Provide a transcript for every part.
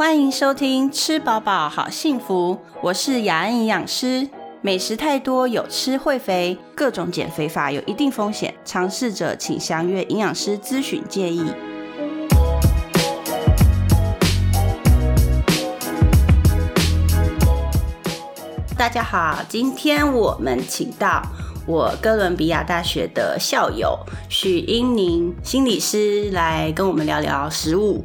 欢迎收听《吃饱饱好幸福》，我是雅安营养师。美食太多有吃会肥，各种减肥法有一定风险，尝试者请详阅营养师咨询建议。大家好，今天我们请到我哥伦比亚大学的校友许英宁心理师来跟我们聊聊食物。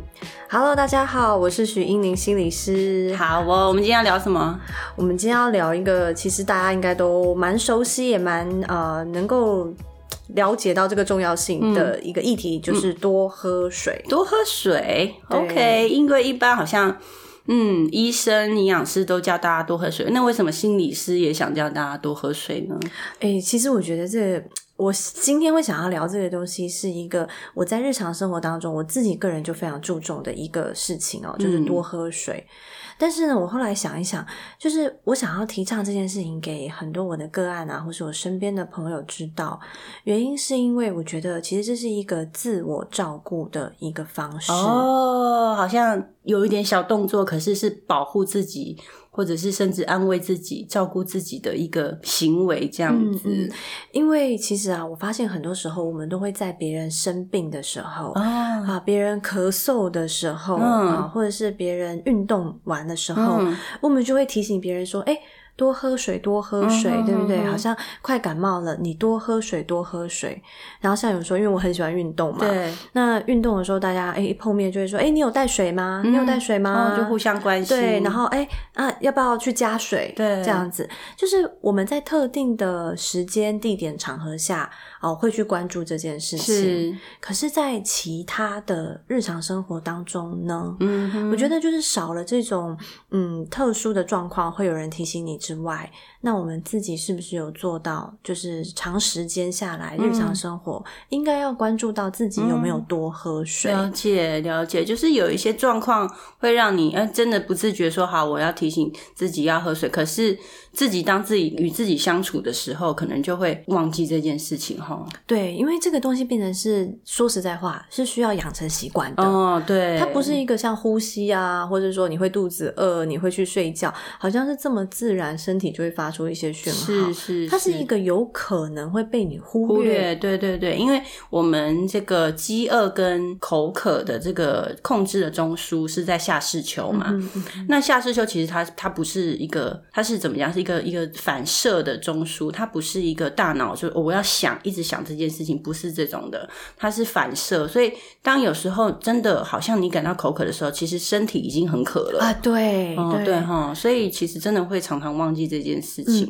Hello，大家好，我是许英宁心理师。好哦，我们今天要聊什么？我们今天要聊一个，其实大家应该都蛮熟悉，也蛮呃能够了解到这个重要性的一个议题，就是多喝水。多喝水。OK，因为一般好像，嗯，医生、营养师都叫大家多喝水，那为什么心理师也想叫大家多喝水呢？哎、其实我觉得这个。我今天会想要聊这个东西，是一个我在日常生活当中我自己个人就非常注重的一个事情哦，就是多喝水。但是呢，我后来想一想，就是我想要提倡这件事情给很多我的个案啊，或是我身边的朋友知道，原因是因为我觉得其实这是一个自我照顾的一个方式。哦，好像有一点小动作，可是是保护自己，或者是甚至安慰自己、照顾自己的一个行为，这样子。嗯因为其实啊，我发现很多时候我们都会在别人生病的时候。哦，啊，别人咳嗽的时候、嗯啊，或者是别人运动完的时候，嗯我们就会提醒别人说：“哎、多喝水，多喝水，嗯对不对？好像快感冒了，你多喝水，多喝水。”然后像有时候，因为我很喜欢运动嘛，对，那运动的时候，大家哎、一碰面就会说：“哎、你有带水吗？你有带水吗？”哦，就互相关心。对，然后哎、啊，要不要去加水？对这样子就是我们在特定的时间、地点、场合下哦，会去关注这件事情。是，可是，在其他的日常生活当中呢，嗯，我觉得就是少了这种嗯特殊的状况，会有人提醒你之外，那我们自己是不是有做到？就是长时间下来，日常生活、应该要关注到自己有没有多喝水。了解了解，就是有一些状况会让你，呃，真的不自觉说好，我要提醒自己要喝水，可是自己当自己与自己相处的时候，可能就会忘记这件事情哈。对，因为这个东西变成是说实在话，是需要养成习惯的。哦，对，它不是一个像呼吸啊，或者说你会肚子饿，你会去睡觉，好像是这么自然，身体就会发出一些讯号。是是，它是一个有可能会被你忽忽略。对对对，因为我们这个饥饿跟口渴的这个控制的中枢是在下视丘嘛。嗯嗯嗯那下视丘其实它它不是一个，它是怎么样？是一个一个反射的中枢，它不是一个大脑就、哦我要想一直想这件事情，不是这种的，它是反射。所以当有时候真的好像你感到口渴的时候，其实身体已经很渴了。啊，对哦，对哈，所以其实真的会常常忘记这件事情、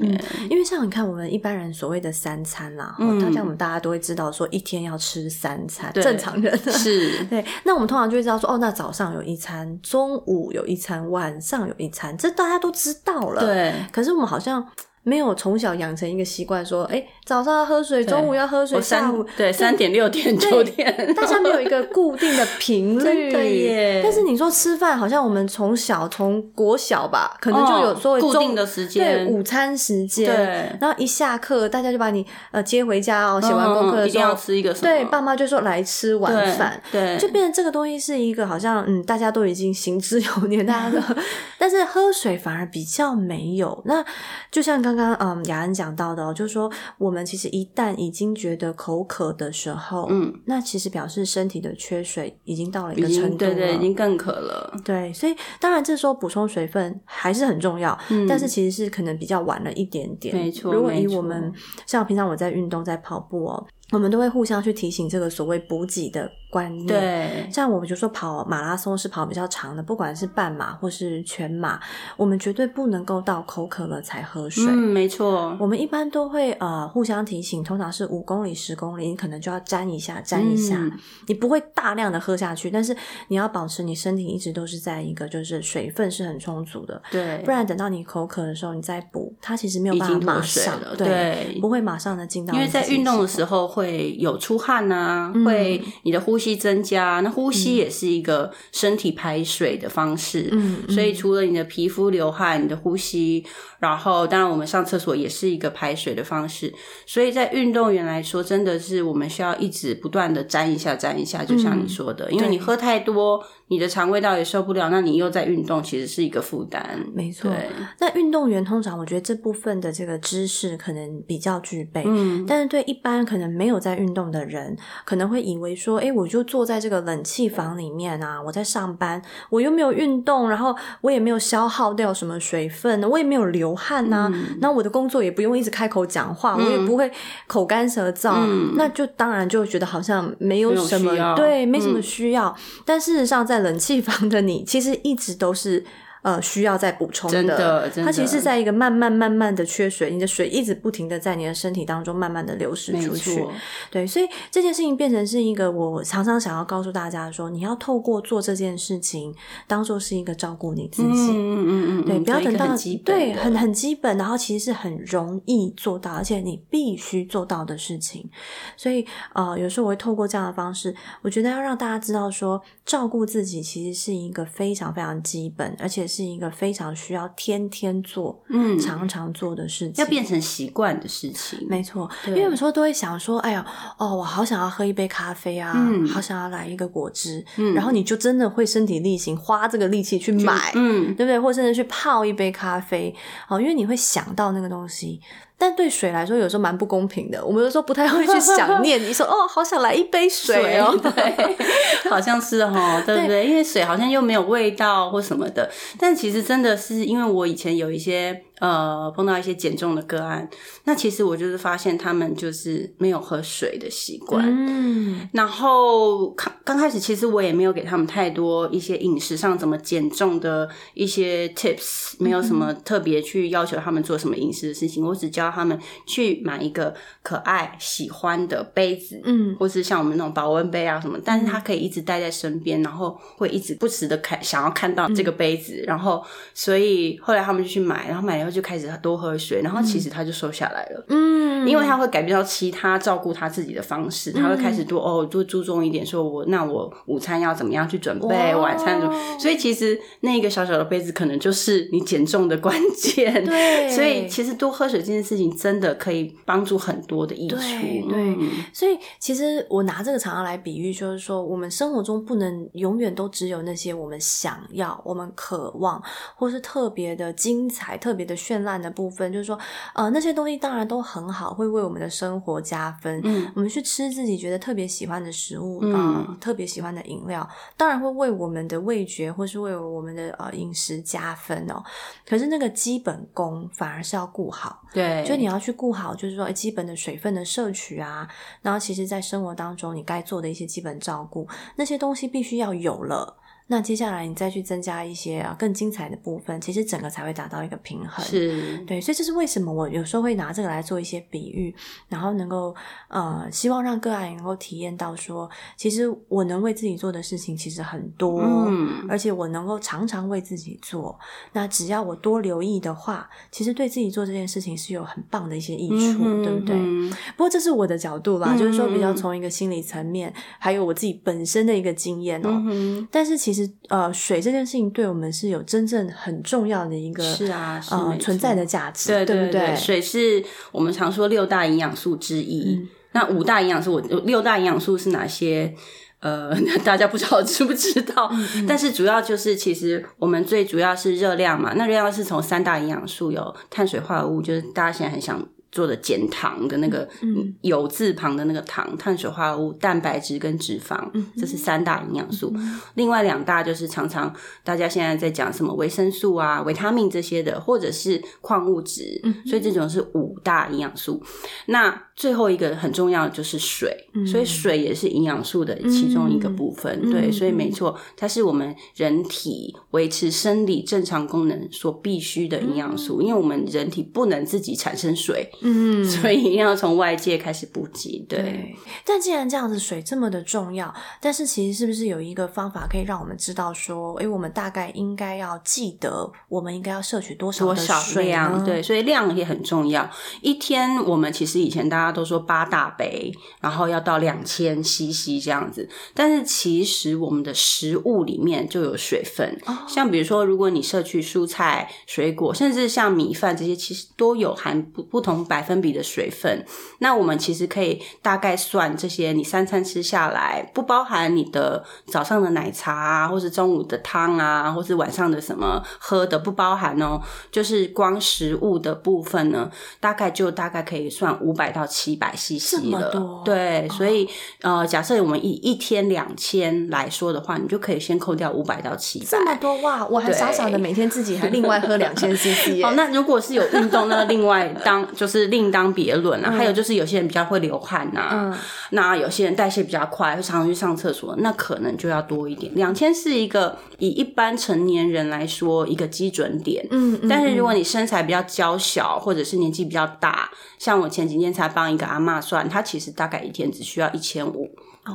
因为像你看，我们一般人所谓的三餐啦，大家我们大家都会知道说一天要吃三餐，对正常人是对，那我们通常就会知道说，哦，那早上有一餐，中午有一餐，晚上有一餐，这大家都知道了。，对。可是我们好像没有从小养成一个习惯，说，哎，早上要喝水，中午要喝水，下午对三点六点九点，大家没有一个固定的频率，真的耶。但是你说吃饭，好像我们从小从国小吧，可能就有所谓哦固定的时间。对间，午餐时间，对。然后一下课，大家就把你呃接回家哦，写完功课嗯一定要的时候，吃一个什么？对，爸妈就说来吃晚对饭。对，就变成这个东西是一个好像嗯，大家都已经行之有年，大家都，但是喝水反而比较没有。那就像刚刚刚嗯雅安讲到的哦，就是说我们其实一旦已经觉得口渴的时候，嗯，那其实表示身体的缺水已经到了一个程度对对，已经更渴了。对，所以当然这时候补充水分还是很重要，嗯但是其实是可能比较晚了一点点。没错如果以我们像平常我在运动、在跑步哦，我们都会互相去提醒这个所谓补给的观念。。对，像我们就说跑马拉松是跑比较长的，不管是半马或是全马，我们绝对不能够到口渴了才喝水。嗯，没错，我们一般都会呃互相提醒，通常是五公里、十公里，你可能就要沾一下、沾一下，嗯。你不会大量的喝下去，但是你要保持你身体一直都是在一个就是水分是很充足的，对，不然等到你口渴的时候你再补，它其实没有办法马上了，对，对。不会马上的进到因为在运动的时候会有出汗呐、嗯。会你的呼吸增加，那呼吸也是一个身体排水的方式。嗯嗯。所以除了你的皮肤流汗，你的呼吸，然后当然我们上厕所也是一个排水的方式。所以在运动员来说，真的是我们需要一直不断的沾一下沾一下，就像你说的，因为你喝太多，你的肠胃道也受不了，那你又在运动，其实是一个负担。没错，那运动员通常我觉得这部分的这个知识可能比较具备，嗯，但是对一般可能没有在运动的人，可能会以为说，哎，我就坐在这个冷气房里面啊，我在上班，我又没有运动，然后我也没有消耗掉什么水分，我也没有流汗呐、嗯。然后我的工作也不用一直开口讲话，我也不会口干舌燥，嗯。那就当然就觉得好像没有什么对，没什么嗯。需要。但事实上，在冷气房的你，其实一直都是。呃，需要再补充真的真它其实是在一个慢慢慢慢的缺水，你的水一直不停的在你的身体当中慢慢的流失出去。对，所以这件事情变成是一个我常常想要告诉大家说，你要透过做这件事情，当做是一个照顾你自己。嗯嗯嗯嗯，对，嗯不要等到对很很基本，然后其实是很容易做到，而且你必须做到的事情。所以呃，有时候我会透过这样的方式，我觉得要让大家知道说，照顾自己其实是一个非常非常基本，而且是一个非常需要天天做、嗯常常做的事情。要变成习惯的事情。没错，因对为有时候都会想说，哎呀，哦，我好想要喝一杯咖啡啊，嗯好想要来一个果汁，嗯然后你就真的会身体力行，花这个力气去买，嗯，对不对？或甚至去泡一杯咖啡，哦，因为你会想到那个东西。但对水来说，有时候蛮不公平的。我们有时候不太会去想 念，你说哦，好想来一杯水哦，对，好像是哦，对不对？因为水好像又没有味道或什么的，但其实真的是因为我以前有一些呃碰到一些减重的个案，那其实我就是发现他们就是没有喝水的习惯。嗯，然后刚刚开始，其实我也没有给他们太多一些饮食上怎么减重的一些 tips，没有什么特别去要求他们做什么饮食的事情，我只教他们去买一个可爱喜欢的杯子，嗯，或是像我们那种保温杯啊什么，但是他可以一直带在身边，然后会一直不时的看想要看到这个杯子，然后所以后来他们就去买，然后买了以后就开始多喝水，然后其实他就瘦下来了。嗯，因为他会改变到其他照顾他自己的方式，他会开始多哦，多注重一点，说我那我午餐要怎么样去准备，晚餐怎么，所以其实那个小小的杯子可能就是你减重的关键。对 所以其实多喝水这件事情真的可以帮助很多的益处。对对嗯所以其实我拿这个常常来比喻，就是说，我们生活中不能永远都只有那些我们想要、我们渴望，或是特别的精彩、特别的绚烂的部分。就是说，呃，那些东西当然都很好，会为我们的生活加分。嗯我们去吃自己觉得特别喜欢的食物，嗯呃特别喜欢的饮料，当然会为我们的味觉或是为我们的呃饮食加分哦。可是那个基本功反而是要顾好。对，就你要去顾好，就是说诶基本的水分的摄取啊，然后其实，在生活当中你该做的一些基本照顾，那些东西必须要有了。那接下来你再去增加一些啊更精彩的部分，其实整个才会达到一个平衡。是对，所以这是为什么我有时候会拿这个来做一些比喻，然后能够呃，希望让个案能够体验到说，其实我能为自己做的事情其实很多，嗯而且我能够常常为自己做。那只要我多留意的话，其实对自己做这件事情是有很棒的一些益处，嗯对不对？嗯不过这是我的角度啦，嗯就是说比较从一个心理层面，还有我自己本身的一个经验哦、嗯但是其实呃，水这件事情对我们是有真正很重要的一个是啊是呃存在的价值，对对对，水是我们常说六大营养素之一。嗯那五大营养素，我六大营养素是哪些？呃，大家不知道知不知道？嗯但是主要就是，其实我们最主要是热量嘛。那热量是从三大营养素，有碳水化合物，就是大家现在很想做的减糖的那个嗯。有字旁的那个糖，碳水化合物、蛋白质跟脂肪，嗯。这是三大营养素。另外两大就是常常大家现在在讲什么维生素啊、维他命这些的，或者是矿物质，嗯。所以这种是五大营养素。那最后一个很重要的就是水，嗯。所以水也是营养素的其中一个部分。嗯。对，嗯。所以没错，它是我们人体维持生理正常功能所必须的营养素，因为我们人体不能自己产生水，嗯，所以一定要从外界开始补给。对。对，但既然这样子水这么的重要，但是其实是不是有一个方法可以让我们知道说，诶，我们大概应该要记得，我们应该要摄取多少的多少水量？对，，所以量也很重要。一天我们其实以前大家都说八大杯，然后要到两千 CC 这样子。但是其实我们的食物里面就有水分，像比如说，如果你摄取蔬菜、水果，甚至像米饭这些，其实都有含不不同百分比的水分。那我们其实可以大概算这些，你三餐吃下来，不包含你的早上的奶茶啊，或是中午的汤啊，或是晚上的什么喝的，不包含哦。就是光食物的部分呢，大概就大概可以算五百到七百 CC 了。对，所以呃，假设我们以一天两千来说的话，你就可以先扣掉五百到七百。这么多哇！我还傻傻的每天自己还另外喝两千 CC。哦，那如果是有运动，那另外当就是另当别论了。还有就是有些人比较会流汗呐，那有些人代谢比较快，会常常去上厕所，那可能就要多一点。两千是一个以一般成年人来说一个基准点。嗯，但是如果你身材比较娇小，或者是年纪比较大，像我前几天才帮一个阿妈算，她其实大概一天只需要一千五。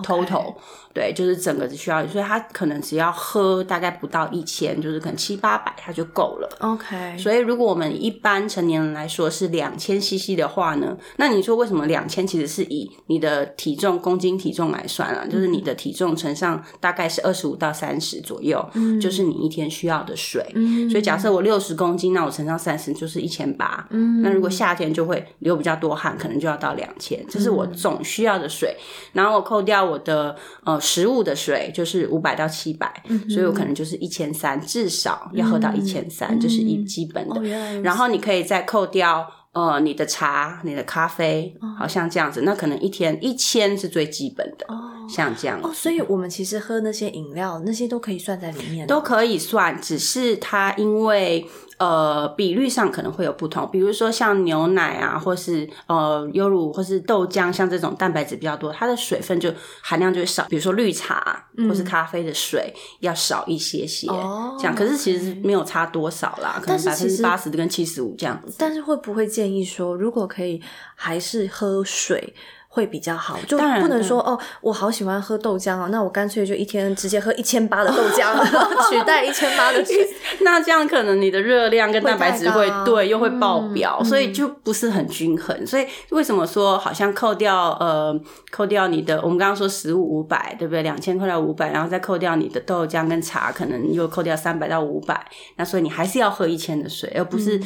total 对，就是整个只需要，所以他可能只要喝大概不到一千，就是可能七八百，他就够了。OK，所以如果我们一般成年人来说是两千 CC 的话呢，那你说为什么两千其实是以你的体重公斤体重来算啊？就是你的体重乘上大概是二十五到三十左右，就是你一天需要的水。所以假设我六十公斤，那我乘上三十就是一千八。嗯，那如果夏天就会流比较多汗，可能就要到两千，这是我总需要的水。然后我扣掉。我的呃食物的水就是五百到七百，所以我可能就是一千三，至少要喝到一千三，就是一基本的。然后你可以再扣掉呃你的茶、你的咖啡，好像这样子，那可能一天一千是最基本的。像这样哦，所以我们其实喝那些饮料，那些都可以算在里面，都可以算，只是它因为。呃，比率上可能会有不同，比如说像牛奶啊，或是呃优乳，或是豆浆，像这种蛋白质比较多，它的水分就含量就会少。比如说绿茶或是咖啡的水要少一些些，这样。可是其实没有差多少啦，可能百分之八十跟七十五这样子。但是会不会建议说，如果可以，还是喝水？会比较好，就不能说哦，我好喜欢喝豆浆哦，那我干脆就一天直接喝一千八的豆浆，取代一千八的水。那这样可能你的热量跟蛋白质会对，又会爆表，所以就不是很均衡。所以为什么说好像扣掉呃，扣掉你的，我们刚刚说食物五百，对不对？两千扣掉五百，然后再扣掉你的豆浆跟茶，可能又扣掉三百到五百，那所以你还是要喝一千的水，而不是。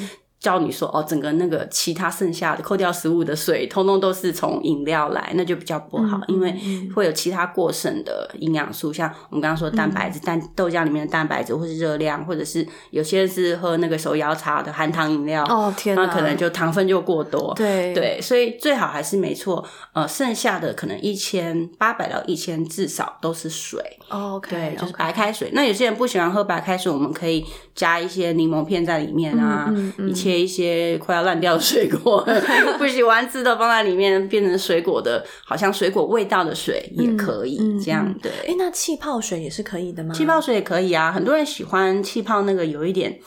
教你说哦，整个那个其他剩下的扣掉食物的水，通通都是从饮料来，那就比较不好，因为会有其他过剩的营养素，像我们刚刚说蛋白质，蛋豆浆里面的蛋白质或是热量，或者是有些人是喝那个手摇茶的含糖饮料，哦天，那可能就糖分就过多，对。对，所以最好还是没错，呃，剩下的可能一千八百到一千至少都是水，OK，对，就是白开水。那有些人不喜欢喝白开水，我们可以加一些柠檬片在里面啊，一切。一些快要烂掉的水果，不喜欢吃的放在里面，变成水果的，好像水果味道的水也可以这样。对，哎，那气泡水也是可以的吗？气泡水也可以啊，很多人喜欢气泡那个有一点。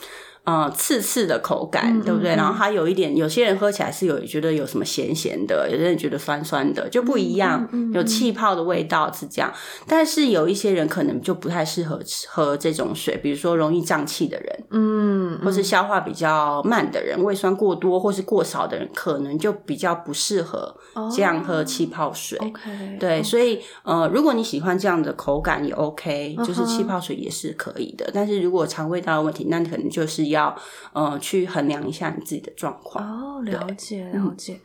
呃，刺刺的口感，对不对？然后它有一点，有些人喝起来是有觉得有什么咸咸的，有些人觉得酸酸的，就不一样。有气泡的味道是这样，但是有一些人可能就不太适合喝这种水，比如说容易胀气的人，嗯，或是消化比较慢的人，胃酸过多或是过少的人，可能就比较不适合这样喝气泡水。对，所以呃，如果你喜欢这样的口感也 OK，就是气泡水也是可以的。但是如果肠胃道的问题，那你可能就是要。要呃去衡量一下你自己的状况哦，了解了解。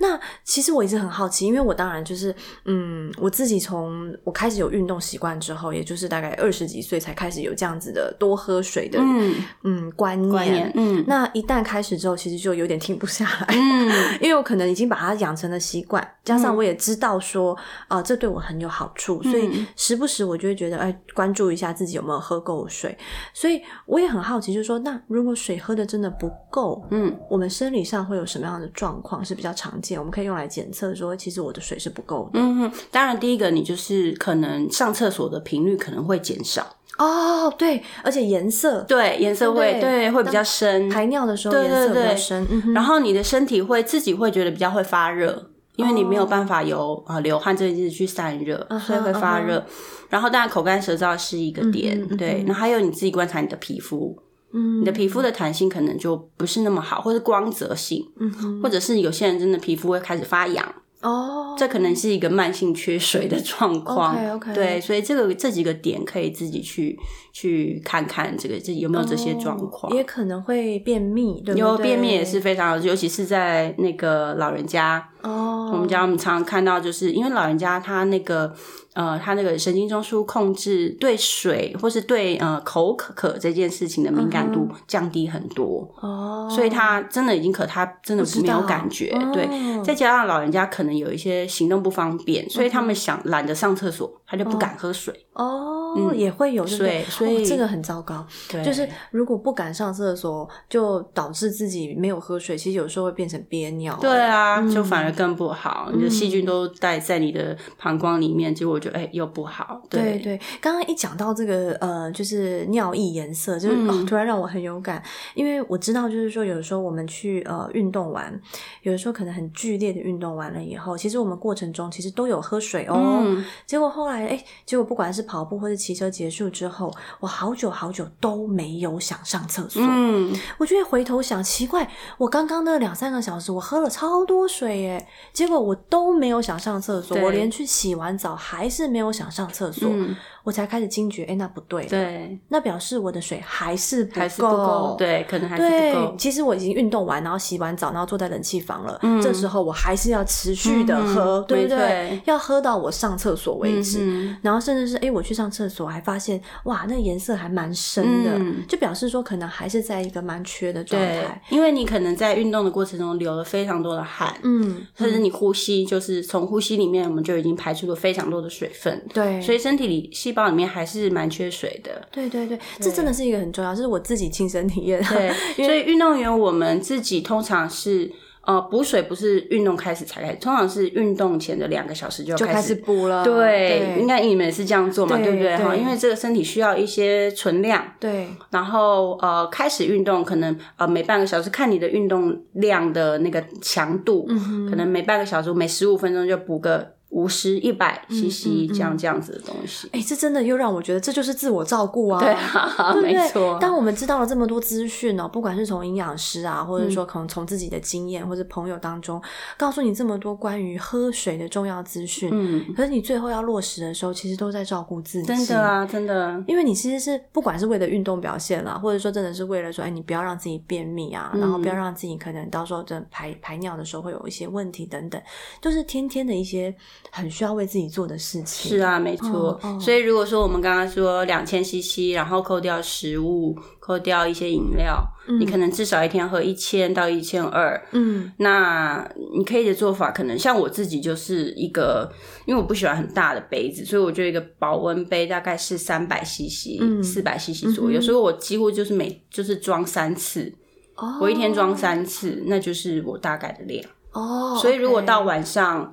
那其实我一直很好奇，因为我当然就是嗯，我自己从我开始有运动习惯之后，也就是大概二十几岁才开始有这样子的多喝水的嗯嗯观念。嗯，那一旦开始之后，其实就有点停不下来。嗯，因为我可能已经把它养成了习惯，加上我也知道说啊，这对我很有好处，所以时不时我就会觉得哎，关注一下自己有没有喝够水。所以我也很好奇，就是说那。如果水喝的真的不够，嗯，我们生理上会有什么样的状况是比较常见？我们可以用来检测说，其实我的水是不够的。嗯，当然，第一个你就是可能上厕所的频率可能会减少哦，对，而且颜色，对，颜色会对会比较深，排尿的时候颜色比较深嗯，然后你的身体会自己会觉得比较会发热，因为你没有办法由啊流汗这件事去散热，所以会发热。然后当然口干舌燥是一个点，对，那还有你自己观察你的皮肤。嗯你的皮肤的弹性可能就不是那么好，或是光泽性，嗯哼或者是有些人真的皮肤会开始发痒，哦，这可能是一个慢性缺水的状况。对，所以这个这几个点可以自己去去看看，这个这有没有这些状况。哦也可能会便秘，对不对？有便秘也是非常，尤其是在那个老人家，哦，我们家我们常常看到，就是因为老人家他那个呃，他那个神经中枢控制对水或是对呃口渴这件事情的敏感度降低很多，哦，所以他真的已经渴，他真的没有感觉。对，哦再加上老人家可能有一些行动不方便，所以他们想懒得上厕所，他就不敢喝水。哦，也会有，对不对？嗯所以哦这个很糟糕。对，就是如果不敢上厕所，就导致自己没有喝水，其实有时候会变成憋尿。对啊，嗯就反而更不好，你的细菌都带在你的膀胱里面，结果就哎、又不好。对对，刚刚一讲到这个呃，就是尿液颜色，就是、嗯哦，突然让我很有感，因为我知道，就是说，有的时候我们去呃运动完，有的时候可能很剧烈的运动完了以后，其实我们过程中其实都有喝水哦。嗯结果后来，哎，结果不管是跑步或者骑车结束之后，我好久好久都没有想上厕所。嗯，我就会回头想，奇怪，我刚刚那两三个小时，我喝了超多水耶，结果我都没有想上厕所，我连去洗完澡还是没有想上厕所，嗯我才开始惊觉，哎，那不对，，对，那表示我的水还是不还是不够，对，可能还是不够，。其实我已经运动完，然后洗完澡，然后坐在冷气房了。嗯这时候我还是要持续的喝，嗯对不对？要喝到我上厕所为止。嗯然后甚至是哎，诶我去上厕所还发现，哇，那颜色还蛮深的，嗯就表示说可能还是在一个蛮缺的状态。，因为你可能在运动的过程中流了非常多的汗，嗯，甚至你呼吸，就是从呼吸里面我们就已经排出了非常多的水分，对，所以身体里细胞里面还是蛮缺水的。对对对，这真的是一个很重要，这是我自己亲身体验。对，所以运动员我们自己通常是呃补水，不是运动开始才开始，通常是运动前的两个小时就开就开始补了。对，应该你们也是这样做嘛，对对不对？哈，因为这个身体需要一些存量，对然后呃，开始运动可能呃每半个小时看你的运动量的那个强度，嗯可能每半个小时每十五分钟就补个五十、一百嗯 CC 这样这样子的东西。哎，这真的又让我觉得这就是自我照顾啊。对啊，对不对没错。当我们知道了这么多资讯哦，不管是从营养师啊，或嗯者说可能从自己的经验或者朋友当中，告诉你这么多关于喝水的重要资讯，嗯，可是你最后要落实的时候，其实都在照顾自己。真的啊，真的。因为你其实是不管是为了运动表现啦，或者说真的是为了说，哎，你不要让自己便秘啊，嗯然后不要让自己可能到时候真的排排尿的时候会有一些问题等等，就是天天的一些很需要为自己做的事情。是，啊，没错。所以如果说我们刚刚说两千 CC，然后扣掉食物，扣掉一些饮料，你可能至少一天要喝一千到一千二。嗯那你可以的做法，可能像我自己就是一个，因为我不喜欢很大的杯子，所以我就一个保温杯，大概是三百 CC、嗯四百 CC 左右。所以我几乎就是每就是装三次，哦，我一天装三次，那就是我大概的量。哦，所以如果到晚上。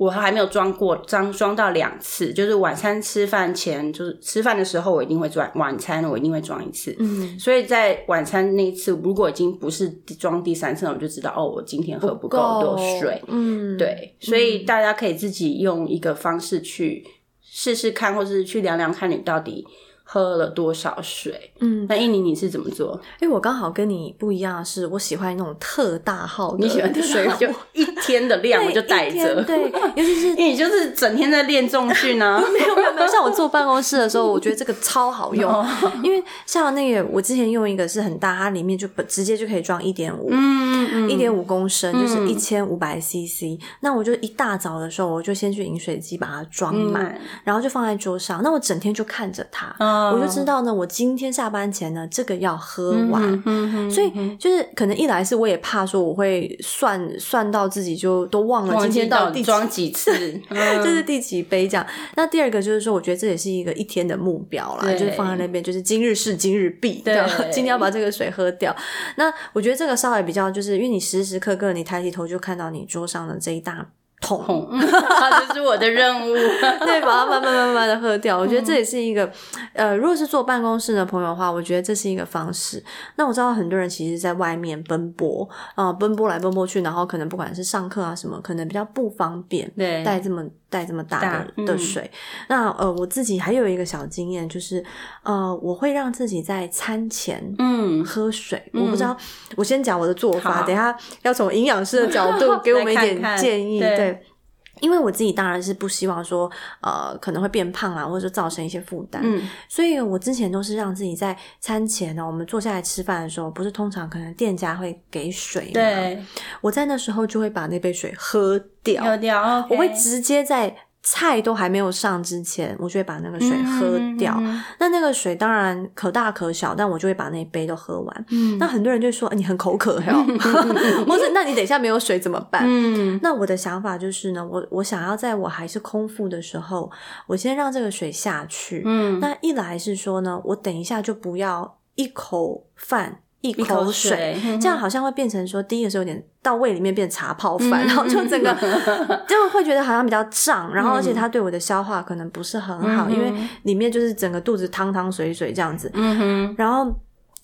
我还没有装过，装装到两次，就是晚餐吃饭前，就是吃饭的时候，我一定会装晚餐，我一定会装一次。嗯所以在晚餐那一次，如果已经不是装第三次了，我就知道哦，我今天喝不够多水。嗯，对，所以大家可以自己用一个方式去试试看，或是去量量看你到底喝了多少水。嗯，那印尼你是怎么做？因为我刚好跟你不一样的是，我喜欢那种特大号的你喜欢的水水就一天的量 我就带着，对，尤其是 因为你就是整天在练重训啊。没有没有没有，像我坐办公室的时候，我觉得这个超好用，哦因为像那个我之前用一个是很大，它里面就不直接就可以装一点五。嗯嗯一点五公升就是一千五百 CC，那我就一大早的时候，我就先去饮水机把它装满，嗯然后就放在桌上。那我整天就看着它，哦我就知道呢，我今天下班前呢，这个要喝完。所以就是可能一来是我也怕说我会算算到自己就都忘了今天到底底装几次，嗯这是第几杯这样。那第二个就是说，我觉得这也是一个一天的目标啦，就是放在那边，就是今日事今日毕，对今天要把这个水喝掉。那我觉得这个稍微比较，就是因为你时时刻刻你抬起头就看到你桌上的这一大桶。痛，这是我的任务。对，把它慢慢慢慢的喝掉。我觉得这也是一个，呃，如果是坐办公室的朋友的话，我觉得这是一个方式。那我知道很多人其实在外面奔波啊、奔波来奔波去，然后可能不管是上课啊什么，可能比较不方便，对带这么袋这么大的的水。那呃，我自己还有一个小经验，就是呃，我会让自己在餐前嗯喝水。我不知道，我先讲我的做法，等下要从营养师的角度 给我们一点建议。对。因为我自己当然是不希望说，呃，可能会变胖啊，或者说造成一些负担。嗯，所以我之前都是让自己在餐前呢，我们坐下来吃饭的时候，不是通常可能店家会给水吗？对，我在那时候就会把那杯水喝掉，喝掉，我会直接在。菜都还没有上之前，我就会把那个水喝掉。那那个水当然可大可小，但我就会把那杯都喝完。那很多人就说你很口渴，或者那你等一下没有水怎么办？那我的想法就是呢，我我想要在我还是空腹的时候，我先让这个水下去。那一来是说呢，我等一下就不要一口饭。一口水，这样好像会变成说，第一个是有点到胃里面变茶泡饭，然后就整个 就会觉得好像比较胀，然后而且它对我的消化可能不是很好，因为里面就是整个肚子汤汤水水这样子，然后。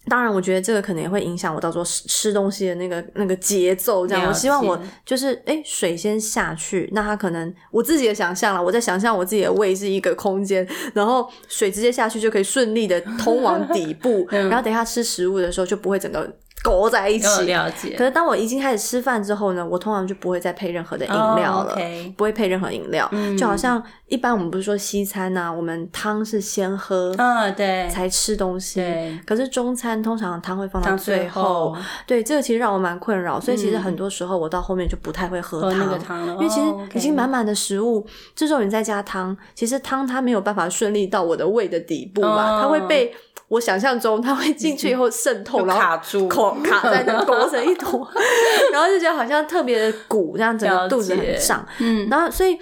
当然，我觉得这个可能也会影响我到时候吃吃东西的那个那个节奏。这样，我希望我就是哎，水先下去，那它可能我自己的想象了，我在想象我自己的胃是一个空间，然后水直接下去就可以顺利的通往底部，然后等一下吃食物的时候就不会整个。勾在一起，了解。可是当我已经开始吃饭之后呢，我通常就不会再配任何的饮料了，不会配任何饮料。就好像一般我们不是说西餐呐，我们汤是先喝，嗯，对，才吃东西。可是中餐通常汤会放到最后，对，这个其实让我蛮困扰。所以其实很多时候我到后面就不太会喝汤，因为其实已经满满的食物，这时候你再加汤，其实汤它没有办法顺利到我的胃的底部嘛，它会被。我想象中它会进去以后渗透，然后卡住，卡在那裹成一坨，然后就觉得好像特别的鼓，这样整个肚子很胀。嗯，然后所以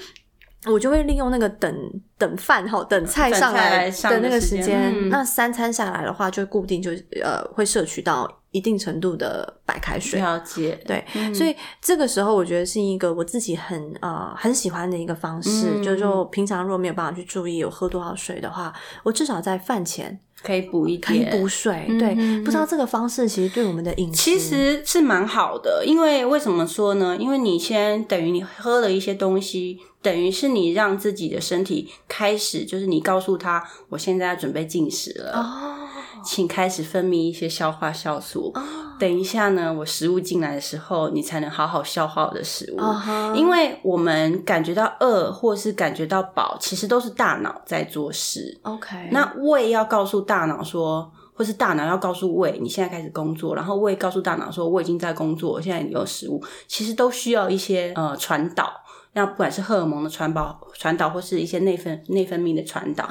我就会利用那个等等饭哈，等菜上来的那个时间。那三餐下来的话，就固定就呃会摄取到一定程度的白开水。了解，对，所以这个时候我觉得是一个我自己很呃很喜欢的一个方式，就是说平常如果没有办法去注意有喝多少水的话，我至少在饭前。可以补一点，可以补水。对，不知道这个方式其实对我们的饮食其实是蛮好的。因为为什么说呢？因为你先等于你喝了一些东西，等于是你让自己的身体开始，就是你告诉他，我现在要准备进食了。哦。请开始分泌一些消化酵素。等一下呢，我食物进来的时候，你才能好好消化我的食物。因为我们感觉到饿或是感觉到饱，其实都是大脑在做事。OK，那胃要告诉大脑说，或是大脑要告诉胃，你现在开始工作。然后胃告诉大脑说，我已经在工作，我现在有食物。其实都需要一些呃传导。那不管是荷尔蒙的传导、传导，或是一些内分内分泌的传导，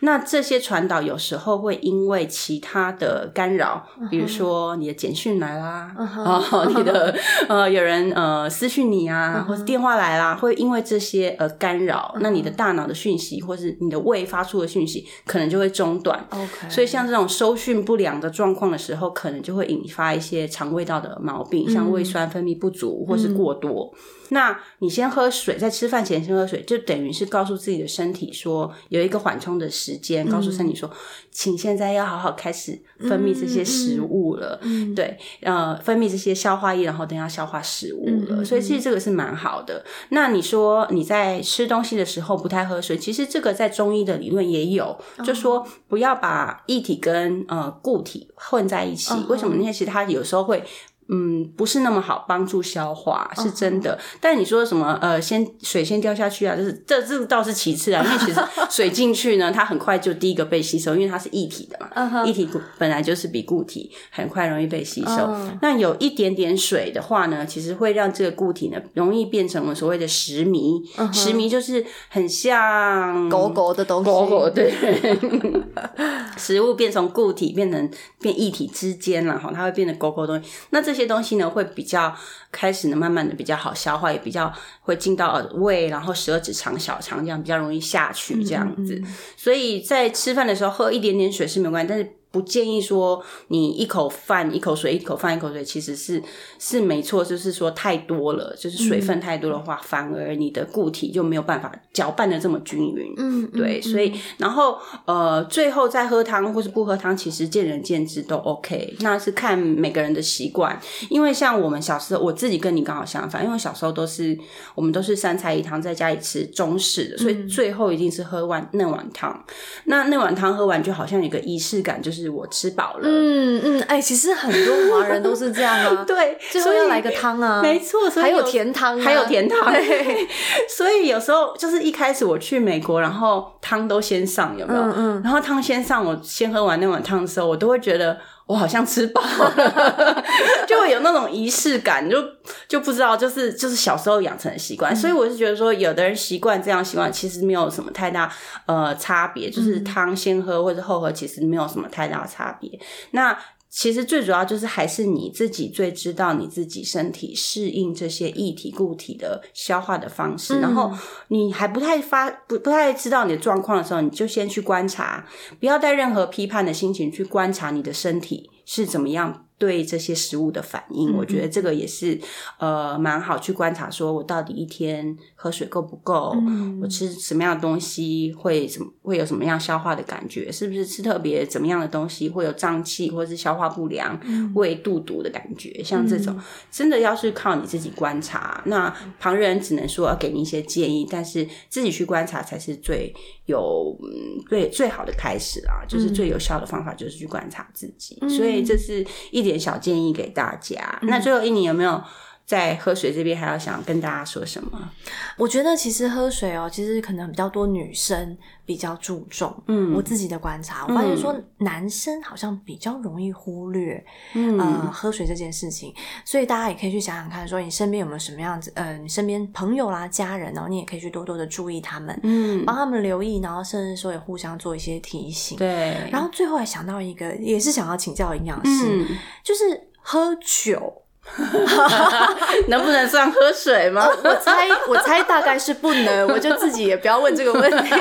那这些传导有时候会因为其他的干扰，比如说你的简讯来啦，哦，你的呃有人呃私讯你啊，或者电话来啦，会因为这些而干扰，那你的大脑的讯息，或是你的胃发出的讯息，可能就会中断。OK，所以像这种收讯不良的状况的时候，可能就会引发一些肠胃道的毛病，像胃酸分泌不足或是过多。那你先喝水，在吃饭前先喝水，就等于是告诉自己的身体说有一个缓冲的时间，告诉身体说，请现在要好好开始分泌这些食物了，对，呃，分泌这些消化液，然后等下消化食物了。所以其实这个是蛮好的。那你说你在吃东西的时候不太喝水，其实这个在中医的理论也有，就说不要把液体跟呃固体混在一起。为什么？那些其实它有时候会。嗯，不是那么好帮助消化，是真的。但你说什么？呃，先水先掉下去啊，就是这这倒是其次啊。因为其实 水进去呢，它很快就第一个被吸收，因为它是液体的嘛。液体本来就是比固体很快容易被吸收。那有一点点水的话呢，其实会让这个固体呢容易变成了所谓的食糜。食糜就是很像狗狗的东西，狗狗对。食物变成固体变成变液体之间了哈，它会变得狗狗东西。那这这些东西呢，会比较开始呢，慢慢的比较好消化，也比较会进到胃，然后十二指肠、小肠这样比较容易下去这样子。所以在吃饭的时候喝一点点水是没关系，但是不建议说你一口饭一口水，一口饭一口水，其实是是没错，就是说太多了，就是水分太多的话，反而你的固体就没有办法搅拌的这么均匀。嗯，对，所以然后呃，最后再喝汤或是不喝汤，其实见仁见智都 OK，那是看每个人的习惯。因为像我们小时候，我自己跟你刚好相反，因为小时候都是我们都是三菜一汤，在家里吃中式的，所以最后一定是喝完那碗汤。那那碗汤喝完，就好像有个仪式感，就是我吃饱了。嗯嗯，哎，其实很多华人都是这样啊，对，最后要来个汤啊，没错，还有甜汤，还有甜汤。所以有时候就是一开始我去美国，然后汤都先上，有没有？嗯嗯。然后汤先上，我先喝完那碗汤的时候，我都会觉得我好像吃饱了，就会有那种仪式感，就就不知道，就是就是小时候养成的习惯。所以我是觉得说，有的人习惯这样习惯，其实没有什么太大呃差别，就是汤先喝或者后喝，其实没有什么太大差别。那。其实最主要就是还是你自己最知道你自己身体适应这些液体固体的消化的方式，然后你还不太发不不太知道你的状况的时候，你就先去观察，不要带任何批判的心情去观察你的身体是怎么样。对这些食物的反应，我觉得这个也是呃蛮好去观察，说我到底一天喝水够不够，我吃什么样的东西会什么会有什么样消化的感觉，是不是吃特别怎么样的东西会有胀气或者是消化不良、胃肚堵的感觉，像这种真的要是靠你自己观察，那旁人只能说要给你一些建议，但是自己去观察才是最有最最好的开始啊，就是最有效的方法就是去观察自己，所以这是一。点小建议给大家。那最后一年有没有在喝水这边还要想跟大家说什么？我觉得其实喝水哦，其实可能比较多女生比较注重。嗯，我自己的观察，我发现说男生好像比较容易忽略呃喝水这件事情。所以大家也可以去想想看，说你身边有没有什么样子，呃，你身边朋友啦、家人，然后你也可以去多多的注意他们，嗯，帮他们留意，然后甚至说也互相做一些提醒。对。然后最后还想到一个，也是想要请教营养师，就是喝酒。能不能算喝水吗？我猜，我猜大概是不能。我就自己也不要问这个问题。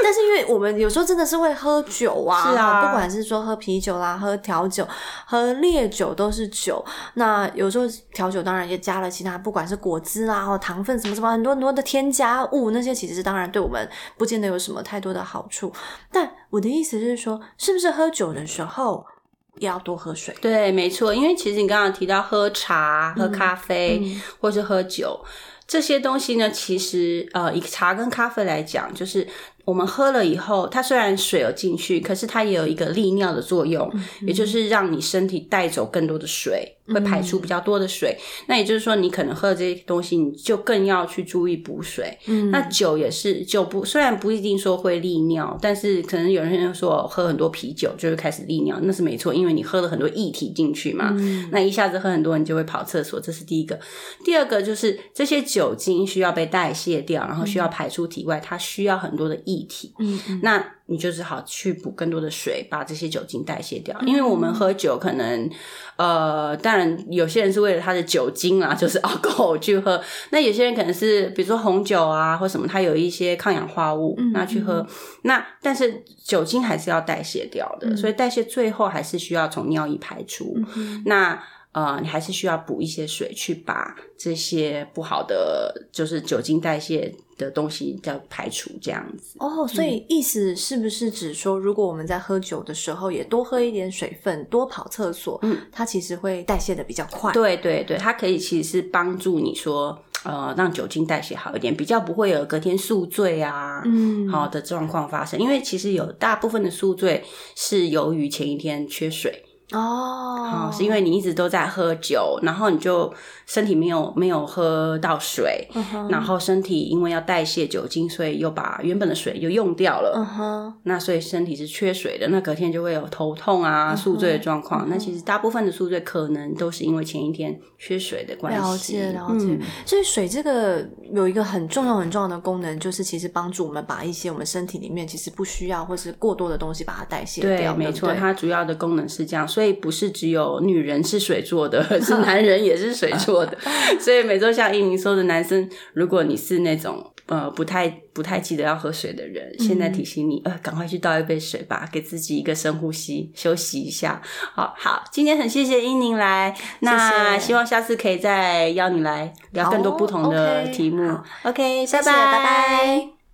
但是因为我们有时候真的是会喝酒啊，是啊，不管是说喝啤酒啦、喝调酒、喝烈酒都是酒。那有时候调酒当然也加了其他，不管是果汁啦、或糖分什么什么很多很多的添加物，那些其实是当然对我们不见得有什么太多的好处。但我的意思是说，是不是喝酒的时候？要多喝水，对，没错，因为其实你刚刚提到喝茶、喝咖啡，或是喝酒这些东西呢，其实呃，以茶跟咖啡来讲，就是。我们喝了以后，它虽然水有进去，可是它也有一个利尿的作用，也就是让你身体带走更多的水，会排出比较多的水。那也就是说，你可能喝了这些东西，你就更要去注意补水。那酒也是，酒不虽然不一定说会利尿，但是可能有人说喝很多啤酒就会开始利尿，那是没错，因为你喝了很多液体进去嘛。那一下子喝很多，你就会跑厕所，这是第一个。第二个就是这些酒精需要被代谢掉，然后需要排出体外，它需要很多的液。体，嗯，那你就只好去补更多的水，把这些酒精代谢掉。因为我们喝酒，可能呃，当然有些人是为了他的酒精啊，就是 alcohol 去喝。那有些人可能是比如说红酒啊，或什么，它有一些抗氧化物，那去喝。那但是酒精还是要代谢掉的，所以代谢最后还是需要从尿液排出。那呃，你还是需要补一些水，去把这些不好的就是酒精代谢。的东西要排除这样子哦，所以意思是不是指说，如果我们在喝酒的时候也多喝一点水分，多跑厕所，嗯，它其实会代谢的比较快。对对对，它可以其实是帮助你说，呃，让酒精代谢好一点，比较不会有隔天宿醉啊，嗯，好的状况发生。因为其实有大部分的宿醉是由于前一天缺水。哦，是因为你一直都在喝酒，然后你就身体没有没有喝到水，然后身体因为要代谢酒精，所以又把原本的水又用掉了。嗯哼，那所以身体是缺水的，那隔天就会有头痛啊、宿醉的状况。那其实大部分的宿醉可能都是因为前一天缺水的关系。了解了解。所以水这个有一个很重要很重要的功能，就是其实帮助我们把一些我们身体里面其实不需要或是过多的东西把它代谢掉。对，没错，它主要的功能是这样。所以不是只有女人是水做的，是 男人也是水做的。所以每周像英宁说的，男生如果你是那种。呃不太不太记得要喝水的人，现在提醒你，呃，赶快去倒一杯水吧，给自己一个深呼吸，休息一下。好好，今天很谢谢英宁来，那希望下次可以再邀你来聊更多不同的题目。OK，拜拜，拜拜。